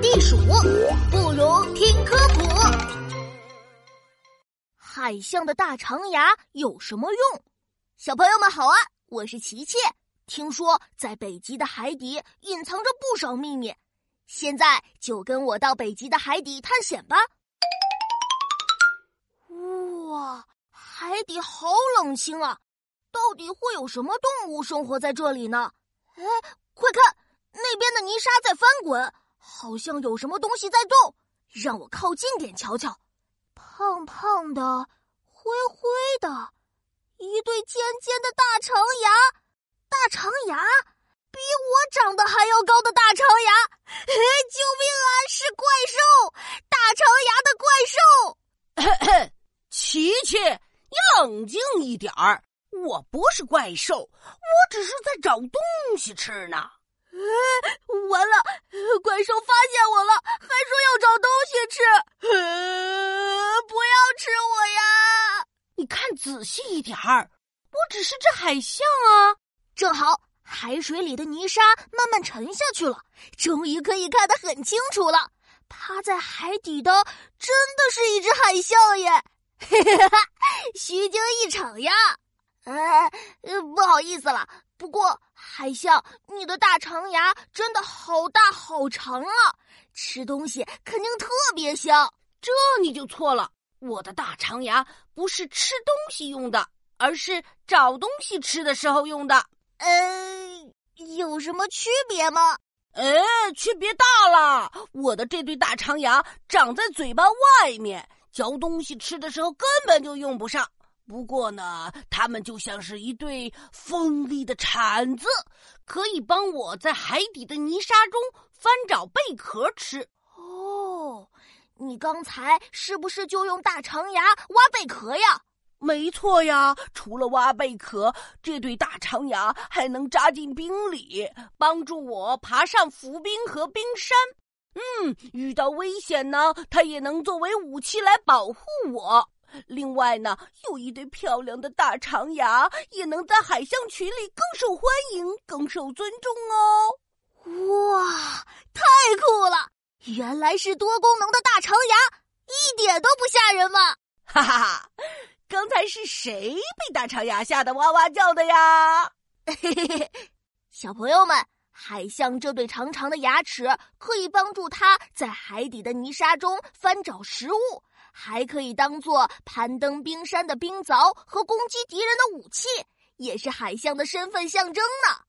地鼠，不如听科普。海象的大长牙有什么用？小朋友们好啊，我是琪琪。听说在北极的海底隐藏着不少秘密，现在就跟我到北极的海底探险吧。哇，海底好冷清啊！到底会有什么动物生活在这里呢？哎，快看，那边的泥沙在翻滚，好像有什么东西在动。让我靠近点瞧瞧。胖胖的，灰灰的，一对尖尖的大长牙，大长牙，比我长得还要高的大长牙！哎救命啊！是怪兽，大长牙的怪兽！琪琪，你冷静一点儿。我不是怪兽，我只是在找东西吃呢。哎完了，怪兽发现我了，还说要找东西吃。不要吃我呀！你看仔细一点儿，我只是只海象啊。正好海水里的泥沙慢慢沉下去了，终于可以看得很清楚了。趴在海底的真的是一只海象耶！虚惊一场呀！呃，不好意思了。不过海象，你的大长牙真的好大好长啊！吃东西肯定特别香。这你就错了，我的大长牙不是吃东西用的，而是找东西吃的时候用的。呃，有什么区别吗？哎，区别大了！我的这对大长牙长在嘴巴外面，嚼东西吃的时候根本就用不上。不过呢，它们就像是一对锋利的铲子，可以帮我在海底的泥沙中翻找贝壳吃。哦，你刚才是不是就用大长牙挖贝壳呀？没错呀，除了挖贝壳，这对大长牙还能扎进冰里，帮助我爬上浮冰和冰山。嗯，遇到危险呢，它也能作为武器来保护我。另外呢，有一对漂亮的大长牙，也能在海象群里更受欢迎、更受尊重哦。哇！原来是多功能的大长牙，一点都不吓人嘛！哈哈哈，刚才是谁被大长牙吓得哇哇叫的呀？嘿嘿嘿，小朋友们，海象这对长长的牙齿可以帮助它在海底的泥沙中翻找食物。还可以当做攀登冰山的冰凿和攻击敌人的武器，也是海象的身份象征呢。